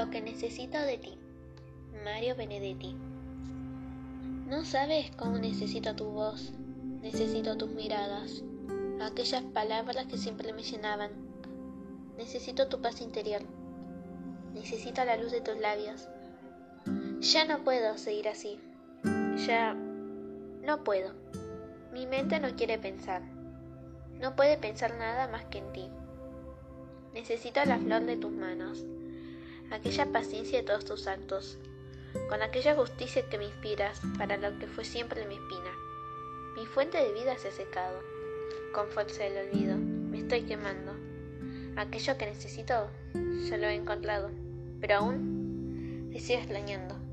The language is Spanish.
Lo que necesito de ti. Mario Benedetti. No sabes cómo necesito tu voz, necesito tus miradas, aquellas palabras que siempre me llenaban. Necesito tu paz interior, necesito la luz de tus labios. Ya no puedo seguir así, ya no puedo. Mi mente no quiere pensar, no puede pensar nada más que en ti. Necesito la flor de tus manos, aquella paciencia de todos tus actos, con aquella justicia que me inspiras para lo que fue siempre mi espina. Mi fuente de vida se ha secado, con fuerza del olvido, me estoy quemando. Aquello que necesito, ya lo he encontrado, pero aún te sigo extrañando.